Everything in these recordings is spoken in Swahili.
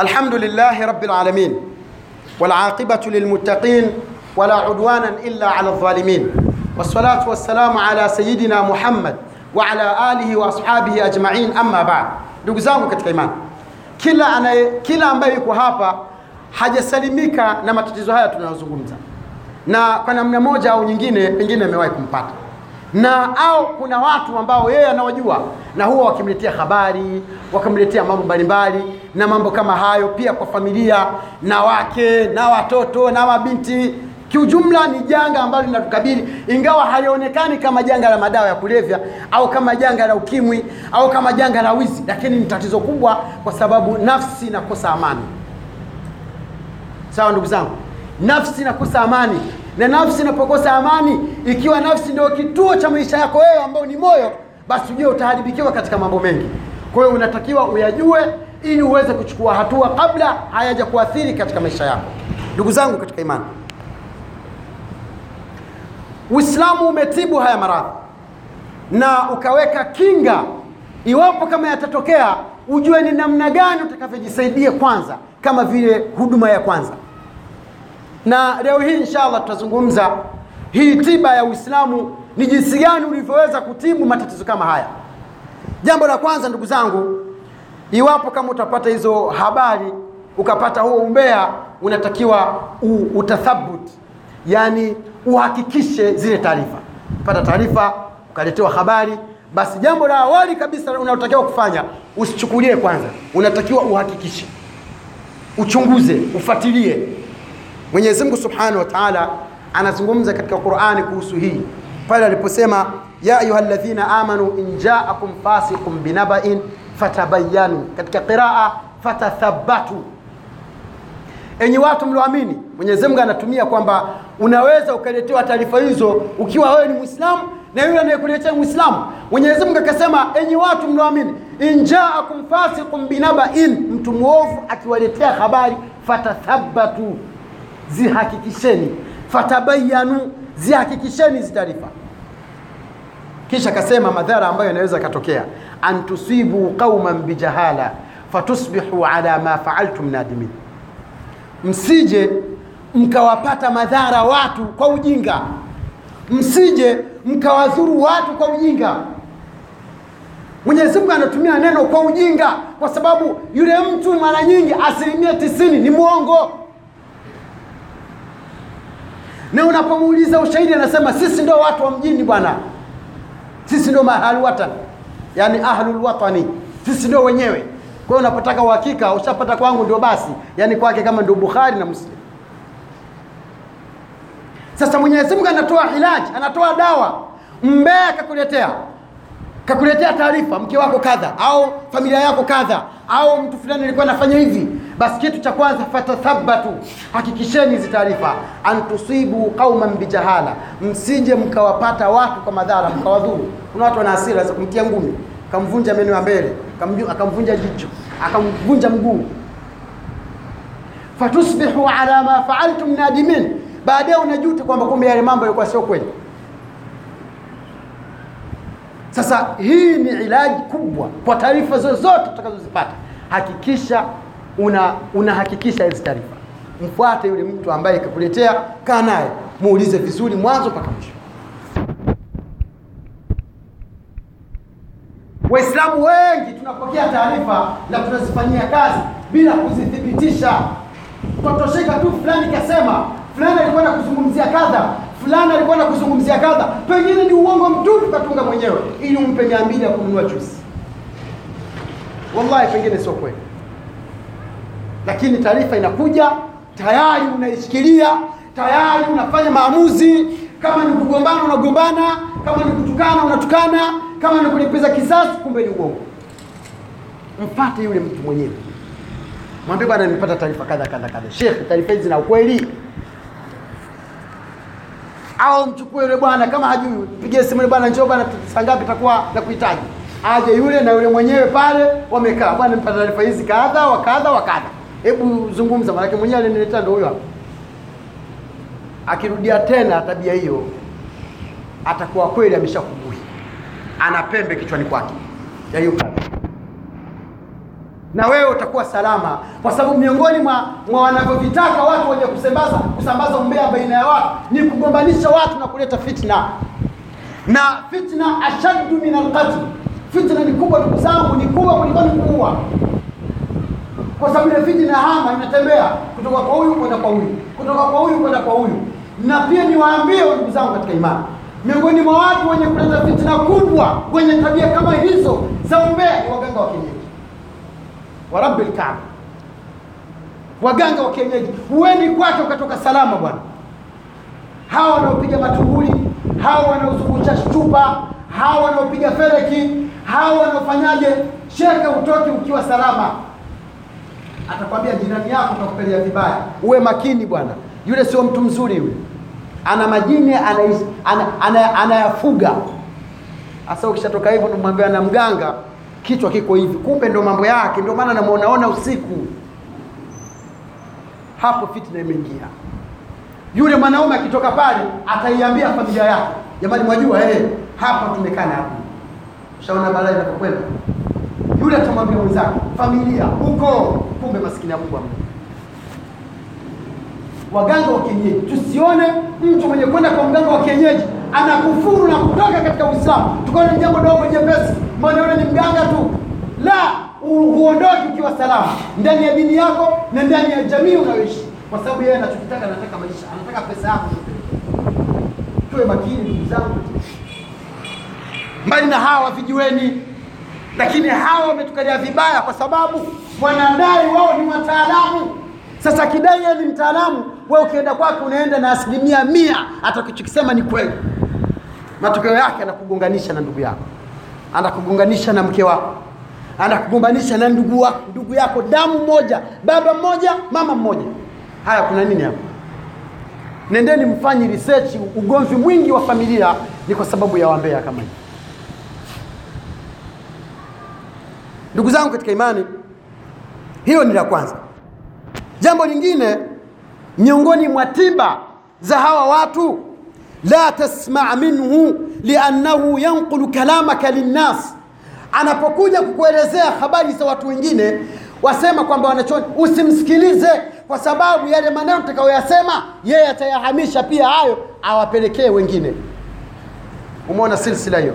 الحمد لله رب العالمين والعاقبة للمتقين ولا عدوانا إلا على الظالمين والصلاة والسلام على سيدنا محمد وعلى آله وأصحابه أجمعين أما بعد ndugu zangu katika imani kila anaye kila ambaye yuko hapa hajasalimika na matatizo haya tunayozungumza na kwa namna moja au nyingine pengine amewahi kumpata na au kuna watu ambao yeye anawajua na huwa wakimletea habari wakamletea mambo mbalimbali na mambo kama hayo pia kwa familia na wake na watoto na mabinti. Kiujumla ni janga ambalo linatukabili ingawa halionekani kama janga la madawa ya kulevya au kama janga la ukimwi au kama janga la wizi lakini ni tatizo kubwa kwa sababu nafsi inakosa amani. Sawa ndugu zangu? Nafsi inakosa amani. Na nafsi inapokosa amani ikiwa nafsi ndio kituo cha maisha yako wewe ambao ni moyo basi ujue utaharibikiwa katika mambo mengi. Kwa hiyo unatakiwa uyajue ili uweze kuchukua hatua kabla hayaja kuathiri katika maisha yako. Ndugu zangu katika imani uislamu umetibu haya maradhi na ukaweka kinga. Iwapo kama yatatokea ujue ni namna gani utakavyojisaidia kwanza kama vile huduma ya kwanza. Na leo hii inshallah tutazungumza hii tiba ya uislamu ni jinsi gani ulivyoweza kutibu matatizo kama haya. Jambo la kwanza ndugu zangu iwapo kama utapata hizo habari ukapata huo umbea unatakiwa utathabut yani uhakikishe zile taarifa. Pata taarifa ukaletewa habari basi jambo la awali kabisa unalotakiwa kufanya usichukulie kwanza. Unatakiwa uhakikishe. Uchunguze ufuatilie. Mwenyezi mungu subhanahu wa taala anazungumza katika qurani kuhusu hii pale aliposema ya ayuha alladhina amanu in jaakum fasiqun binabain fatabayanu katika qiraa fatathabatu enyi watu mlioamini mwenyezi mungu anatumia kwamba unaweza ukaletewa taarifa hizo ukiwa wewe ni Muislamu na yule anayekuletea Muislamu. mwenyezi mungu akasema enyi watu mlioamini injaakum fasiqun binabain mtu mwovu akiwaletea habari fatathabatu zihakikisheni. Fatabayanu zihakikisheni hizi taarifa kisha akasema madhara ambayo yanaweza yakatokea. Antusibu qauman bijahala fatusbihu ala ma faaltum nadimin. Msije mkawapata madhara watu kwa ujinga. Msije mkawadhuru watu kwa ujinga. Mwenyezi mungu anatumia neno kwa ujinga kwa sababu yule mtu mara nyingi asilimia tisini ni mwongo. Na unapomuuliza ushahidi anasema sisi ndio watu wa mjini bwana sisi ndio mahalwatan yani ahlulwatani sisi ndio wenyewe. Kwa hiyo unapotaka uhakika ushapata kwangu ndio basi. Yani kwake kama ndio bukhari na muslim. Sasa mwenyezi mungu anatoa hilaji anatoa dawa. Mbea kakuletea kakuletea taarifa mke wako kadha au familia yako kadha au mtu fulani alikuwa anafanya hivi. Basi kitu cha kwanza fatathabatu hakikisheni hizi taarifa. Antusibu qauman bijahala msije mkawapata watu kwa madhara mkawadhuru. Kuna watu wana hasira za kumtia ngumi. Akamvunja meno ya mbele akamvunja jicho akamvunja mguu. Fatusbihu ala ma faaltum nadimin. Baadaye unajuta kwamba kumbe yale mambo yalikuwa sio kweli sasa hii ni ilaji kubwa kwa taarifa zozote utakazozipata. Hakikisha una unahakikisha hizi taarifa. Mfuate yule mtu ambaye kakuletea kaa naye muulize vizuri mwanzo mpaka mwisho. Waislamu wengi tunapokea taarifa na tunazifanyia kazi bila kuzithibitisha. Twatosheka tu fulani kasema fulani alikwenda kuzungumzia kadha fulani alikuwa na kuzungumzia kadha. Pengine ni uongo mtupu katunga mwenyewe. Ili umpe mia mbili ya kununua jusi wallahi pengine sio kweli. Lakini taarifa inakuja tayari unaishikilia tayari unafanya maamuzi. Kama ni kugombana unagombana. Kama ni kutukana unatukana. Kama ni kulipiza kisasi kumbe ni uongo. Mpate yule mtu mwenyewe. Mwambie bwana nimepata taarifa kadha kadha kadha. Shekhe taarifa hizi zina ukweli au mchukue yule bwana kama hajui pigie simu yule bwana njoo bwana saa ngapi takuwa na kuhitaji. Aje yule na yule mwenyewe pale wamekaa. Bwana nipata taarifa hizi kadha wa kadha wa kadha. Hebu zungumza maanake mwenyewe aliniletea ndo huyo hapo akirudia tena tabia hiyo atakuwa kweli ameshakubui ana pembe kichwani kwake. Ya hiyo kadha na wewe utakuwa salama, kwa sababu miongoni mwa, mwa wanavyovitaka watu wenye kusambaza kusambaza umbea baina ya watu ni kugombanisha watu na kuleta fitna, na fitna ashaddu min alqatl. Fitna ni kubwa, ndugu zangu, ni kubwa kuliko ni kuua, kwa sababu ile fitna hama inatembea kutoka kwa huyu kwenda kwa huyu, kutoka kwa huyu kwenda kwa huyu. Na pia niwaambie ndugu zangu katika imani, miongoni mwa watu wenye kuleta fitna kubwa, wenye tabia kama hizo za umbea ni waganga wa kienyeji wa rabbil kaaba, waganga wa kienyeji. Huendi kwake ukatoka salama bwana. Hawa wanaopiga matunguli, hawa wanaozungusha chupa, hawa wanaopiga fereki, hawa wanaofanyaje, sheka, utoke ukiwa salama. Atakwambia jirani yako takupelea vibaya. Uwe makini bwana, yule sio mtu mzuri yule, ana majini anayafuga ana- ana- ana, ana. Hasa ukishatoka hivyo, namwambia na mganga kichwa kiko hivi, kumbe ndo mambo yake, ndio maana namuonaona usiku. Hapo fitna imeingia. Yule mwanaume akitoka pale ataiambia familia yake, jamani, mwajua eh, hapa tumekaa na Ushaona balaa inapokwenda. Yule atamwambia mwenzake, familia huko, kumbe maskini ya Mungu. Waganga wa kienyeji, tusione mtu mwenye kwenda kwa mganga wa kienyeji anakufuru na kutoka katika Uislamu, tukaona jambo dogo jepesi, mbona ni mganga tu. La, huondoki ukiwa salama ndani ya dini yako na ndani ya jamii unayoishi, kwa sababu yeye anachokitaka, anataka maisha, anataka pesa yako. Tuwe makini ndugu zangu, mbali na hawa vijiweni, lakini hawa wametukalia vibaya, kwa sababu wanadai wao ni wataalamu. Sasa kidai yeye ni mtaalamu, wewe ukienda kwake unaenda na asilimia mia, hata atakachokisema ni kweli. Matokeo yake anakugonganisha na ndugu yako, anakugonganisha na mke wako, anakugombanisha na ndugu wako, ndugu yako damu moja, baba mmoja, mama mmoja. Haya, kuna nini hapa? Nendeni mfanye research. Ugomvi mwingi wa familia ni kwa sababu ya wambea kama hivi. Ndugu zangu katika imani, hiyo ni la kwanza. Jambo lingine miongoni mwa tiba za hawa watu, la tasma minhu liannahu yanqulu kalamaka linnas, anapokuja kukuelezea habari za watu wengine, wasema kwamba wanachoni, usimsikilize kwa sababu yale maneno utakayoyasema yeye atayahamisha pia hayo awapelekee wengine. Umeona silsila hiyo?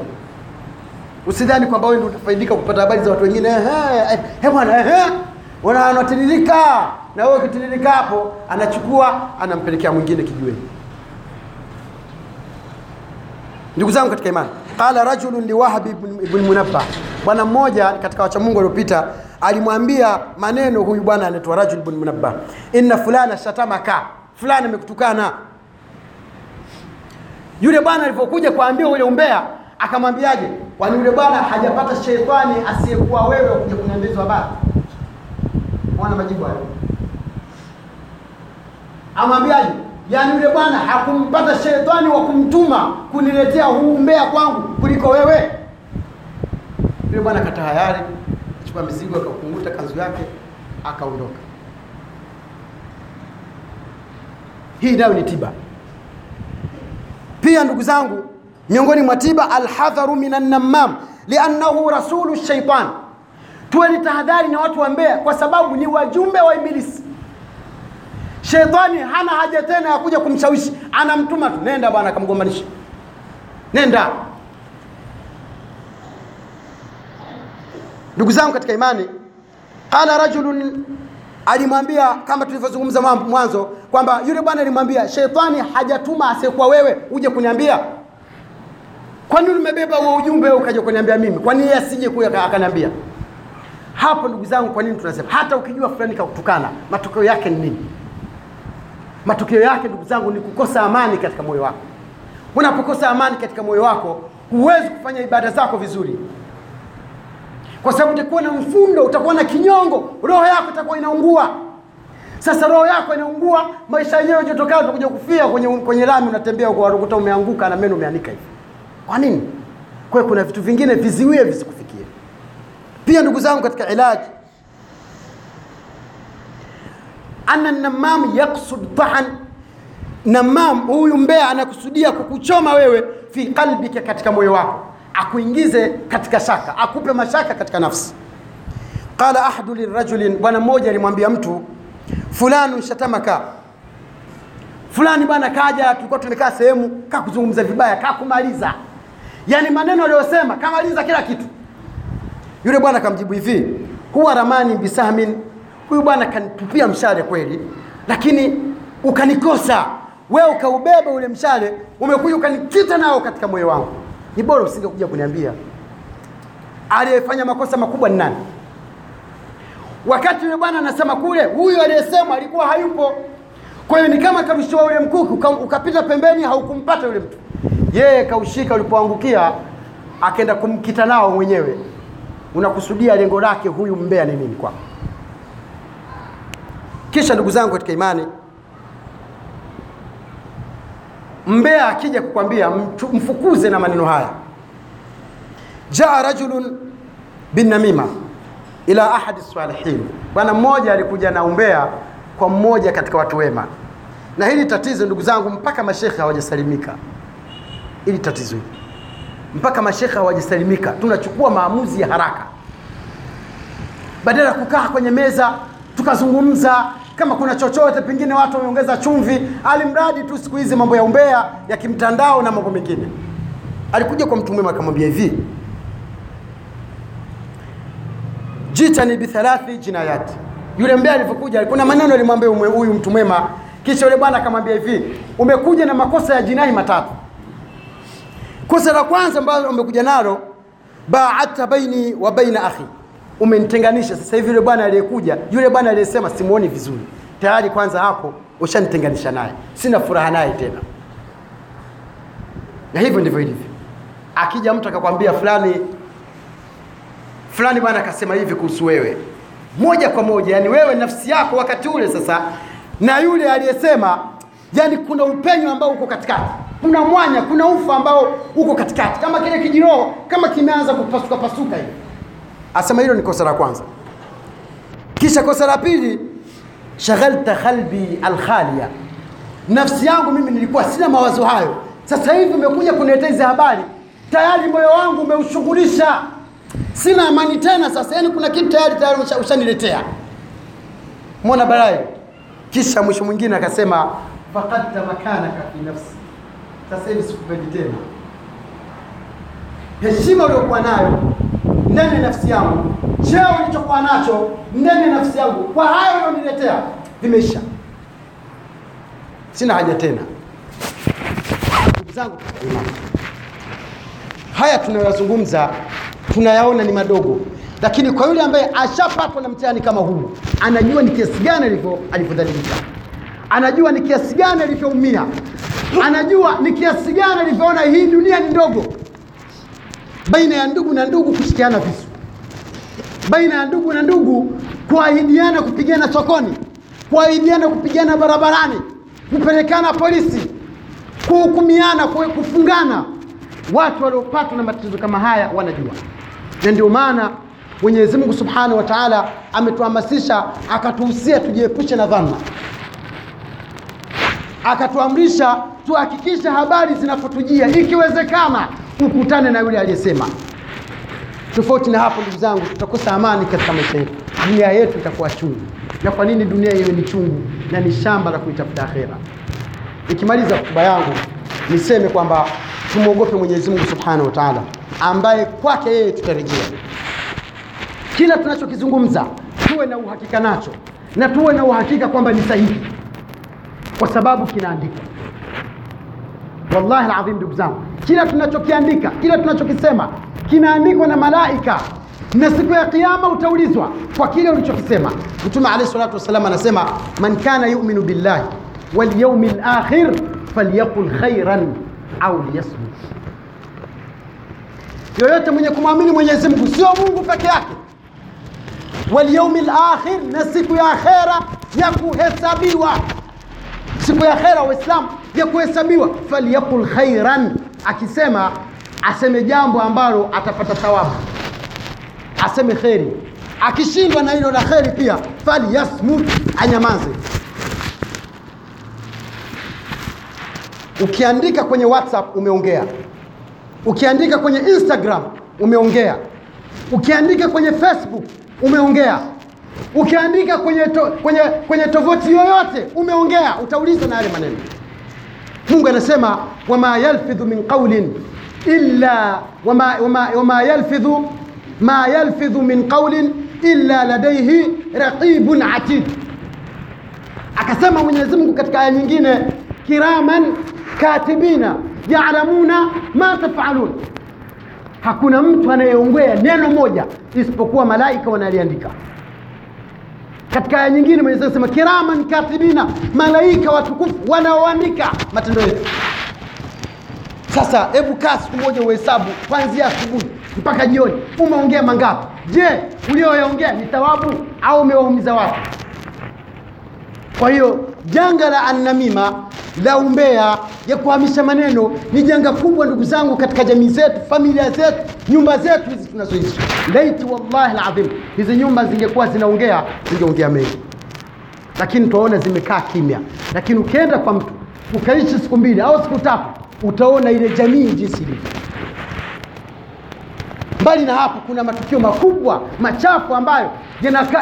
Usidhani kwamba wewe ndio utafaidika kupata habari za watu wengine. Ehe, eh bwana, ehe, wanatiririka na wewe ukitiririka hapo, anachukua anampelekea mwingine kijiweni. Ndugu zangu katika imani, qala rajulun liwahab ibn, Munabbah, bwana mmoja katika wachamungu waliopita alimwambia maneno huyu bwana anaitwa Rajul ibn Munabbah, inna fulana shatamaka, fulani amekutukana. Yule bwana alipokuja kuambia ule umbea, akamwambiaje? Kwani yule bwana hajapata sheitani asiyekuwa wewe kuja kuniambizwa habari? Mwana majibu hayo, amwambiaje? Yaani yule bwana hakumpata sheitani wa kumtuma kuniletea huu umbea kwangu kuliko wewe. Yule bwana katahayari, achukua mizigo, akakunguta kanzu yake, akaondoka. Hii nayo ni tiba pia, ndugu zangu. Miongoni mwa tiba, alhadharu minan namam liannahu rasulu shaitan. Tuwe ni tahadhari na watu wa mbea, kwa sababu ni wajumbe wa Ibilisi. Shetani hana haja tena ya kuja kumshawishi, anamtuma tu, nenda bwana, akamgombanisha, nenda. Ndugu zangu katika imani, qala rajulun, alimwambia kama tulivyozungumza mwanzo kwamba yule bwana alimwambia, shetani hajatuma asiyekuwa wewe uje kuniambia. Kwa nini umebeba huo ujumbe ukaja kuniambia mimi? Kwa nini asije kuya akaniambia? Hapo ndugu zangu, kwa nini tunasema hata ukijua fulani kakutukana, matokeo yake ni nini? Matokeo yake ndugu zangu ni kukosa amani katika moyo wako. Unapokosa amani katika moyo wako, huwezi kufanya ibada zako vizuri, kwa sababu utakuwa na mfundo, utakuwa na kinyongo, roho yako itakuwa inaungua. Sasa roho yako inaungua, maisha yenyewe jotokao, utakuja kufia kwenye, kwenye lami, unatembea kwa rukuta, umeanguka na meno umeanika hivi. Kwa nini? Kwa kuna vitu vingine viziwie visikufikie. Pia ndugu zangu katika ilaji anna namam yaksud taan, namam huyu mbea anakusudia kukuchoma wewe fi qalbika, katika moyo wako, akuingize katika shaka, akupe mashaka katika nafsi. qala ahadu lirajulin, bwana mmoja alimwambia mtu fulani shatamaka fulani bwana kaja, tulikuwa tumekaa sehemu kakuzungumza vibaya, kakumaliza, yani maneno aliyosema kamaliza kila kitu. Yule bwana akamjibu hivi, huwa ramani bisahmin, huyu bwana kanitupia mshale kweli, lakini ukanikosa we ukaubeba ule mshale, umekuja ukanikita nao katika moyo wangu. Ni bora usingekuja kuniambia. Aliyefanya makosa makubwa ni nani? Wakati yule bwana anasema kule, huyu aliyesema alikuwa hayupo. Kwa hiyo ni kama karushiwa ule mkuki ukapita pembeni, haukumpata yule mtu, yeye kaushika ulipoangukia, akaenda kumkita nao mwenyewe. Unakusudia lengo lake huyu mbea ni nini kwako? Kisha ndugu zangu katika imani, mbea akija kukwambia mfukuze na maneno haya. Jaa rajulun binamima ila ahadi salihin, bwana mmoja alikuja na umbea kwa mmoja katika watu wema. Na hili tatizo ndugu zangu, mpaka mashekhe hawajasalimika. Hili tatizo hili mpaka mashekhe hawajasalimika, tunachukua maamuzi ya haraka badala ya kukaa kwenye meza tukazungumza kama kuna chochote, pengine watu wameongeza chumvi, alimradi tu siku hizi mambo ya umbea ya kimtandao na mambo mengine. Alikuja kwa mtu mwema akamwambia hivi, jitani bithalathi jinayati. Yule mbea alivyokuja, kuna maneno alimwambia huyu mtu mwema, kisha yule bwana akamwambia hivi, umekuja na makosa ya jinai matatu. Kosa la kwanza ambalo umekuja nalo, baata baini wa baina akhi, umenitenganisha. Sasa hivi yule bwana aliyekuja, yule bwana aliyesema simuoni vizuri, tayari kwanza hapo ushanitenganisha naye, sina furaha naye tena. Na hivyo ndivyo ilivyo. Akija mtu akakwambia fulani fulani bwana akasema hivi kuhusu wewe, moja kwa moja, yani wewe nafsi yako wakati ule sasa na yule aliyesema, yani kuna upenyo ambao uko katikati, kuna mwanya, kuna ufa ambao uko katikati, kama kile kijiroho kama kimeanza kupasuka pasuka hivi. Asema hilo ni kosa la kwanza. Kisha kosa la pili, shaghalta qalbi alkhalia, nafsi yangu mimi nilikuwa sina mawazo hayo, sasa hivi umekuja kuniletea hizi habari, tayari moyo wangu umeushughulisha, sina amani tena. Sasa yani kuna kitu tayari tayari ushaniletea, mwona barai. Kisha mwisho mwingine akasema faqadta makanaka fi nafsi, sasa hivi sikupendi tena heshima uliokuwa nayo ndani ya nafsi yangu, cheo nilichokuwa nacho ndani ya nafsi yangu, kwa hayo ulioniletea vimeisha, sina haja tena. Ndugu zangu, haya tunayoyazungumza tunayaona ni madogo, lakini kwa yule ambaye ashapatwa na mtihani kama huu, anajua ni kiasi gani alivyo alivyodhalilika, anajua ni kiasi gani alivyoumia, anajua ni kiasi gani alivyoona hii dunia ni ndogo baina ya ndugu na ndugu kushikiana visu, baina ya ndugu na ndugu kuahidiana kupigana sokoni, kuahidiana kupigana barabarani, kupelekana polisi, kuhukumiana, kufungana. Watu waliopatwa na matatizo kama haya wanajua, na ndio maana Mwenyezi Mungu Subhanahu wa Ta'ala ametuhamasisha akatuhusia tujiepushe na dhanna, akatuamrisha tuhakikishe habari zinapotujia, ikiwezekana ukutane na yule aliyesema. Tofauti na hapo, ndugu zangu, tutakosa amani katika maisha yetu, dunia yetu itakuwa chungu. Na kwa nini dunia hiyo ni chungu na ni shamba la kuitafuta akhera? Nikimaliza hotuba yangu niseme kwamba tumwogope Mwenyezi Mungu Subhanahu wa Ta'ala, ambaye kwake yeye tutarejea. Kila tunachokizungumza tuwe na uhakika nacho na tuwe na uhakika kwamba ni sahihi, kwa sababu kinaandikwa. Wallahi alazim, ndugu zangu, kila tunachokiandika, kila tunachokisema kinaandikwa na malaika, na siku ya Kiyama utaulizwa kwa kile ulichokisema. Mtume alayhi salatu wassalam anasema, man kana yuminu billahi wal yawmil akhir falyaqul khairan au liyasmut, yoyote mwenye kumwamini Mwenyezi Mungu, sio Mungu peke yake, wal yawmil akhir, na siku ya akhera ya kuhesabiwa. Siku ya akhera Waislamu ya kuhesabiwa, falyakul khairan, akisema aseme jambo ambalo atapata thawabu, aseme kheri. Akishindwa na hilo la kheri pia, falyasmut, anyamaze. Ukiandika kwenye WhatsApp umeongea, ukiandika kwenye Instagram umeongea, ukiandika kwenye Facebook umeongea. Ukiandika kwenye, to, kwenye, kwenye tovuti yoyote umeongea. Utauliza na yale maneno mungu anasema wama yalfidhu min qaulin illa wama, wama, wama yalfidhu ma yalfidhu min qawlin illa ladaihi raqibun atid. Akasema mwenyezi mungu katika aya nyingine kiraman katibina yalamuna ma tafalun. Hakuna mtu anayeongea neno moja isipokuwa malaika wanaliandika katika aya nyingine mwenyezi anasema kiraman katibina malaika watukufu wanaoandika matendo yetu. Sasa hebu kaa siku moja uhesabu kwanzia asubuhi mpaka jioni umeongea mangapi? Je ulioyaongea ni thawabu au umewaumiza watu kwa hiyo janga la annamima la umbea ya kuhamisha maneno ni janga kubwa ndugu zangu katika jamii zetu familia zetu nyumba zetu hizi tunazoishi. Laiti wallahi ladhim hizi nyumba zingekuwa zinaongea zingeongea mengi. Lakini tunaona zimekaa kimya. Lakini ukienda kwa mtu ukaishi siku mbili au siku tatu utaona ile jamii jinsi ilivyo. Mbali na hapo kuna matukio makubwa machafu ambayo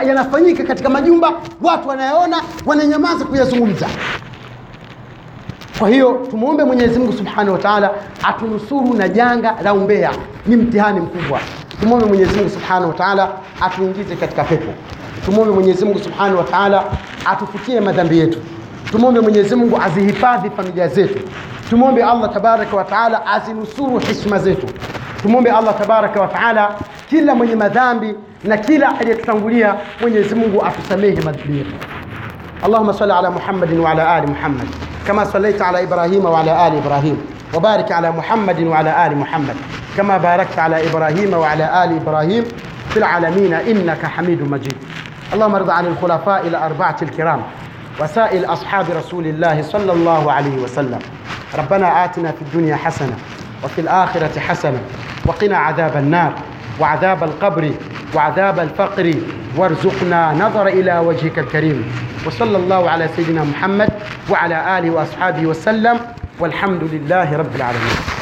yanafanyika katika majumba. Watu wanayaona wananyamaza kuyazungumza kwa hiyo tumwombe mwenyezi mungu subhanahu wa taala atunusuru na janga la umbea. Ni mtihani mkubwa. Tumwombe mwenyezi mungu subhanahu wa taala atuingize katika pepo. Tumwombe mwenyezi mungu subhanahu wa taala atufutie madhambi yetu. Tumwombe mwenyezi mungu azihifadhi familia zetu. Tumwombe allah tabaraka wataala azinusuru heshima zetu. Tumwombe allah tabaraka wataala kila mwenye madhambi na kila aliyetutangulia mwenyezi mungu atusamehe madhambi yetu. Allahuma sali ala muhammadin waala ali muhammad. كما صليت على إبراهيم وعلى آل إبراهيم وبارك على محمد وعلى آل محمد كما باركت على إبراهيم وعلى آل إبراهيم في العالمين إنك حميد مجيد. اللهم ارض عن الخلفاء الأربعة الكرام وسائر أصحاب رسول الله صلى الله عليه وسلم. ربنا آتنا في الدنيا حسنة وفي الآخرة حسنة وقنا عذاب النار وعذاب القبر وعذاب الفقر. وارزقنا نظر إلى وجهك الكريم. وصلى الله على سيدنا محمد وعلى آله وأصحابه وسلم والحمد لله رب العالمين.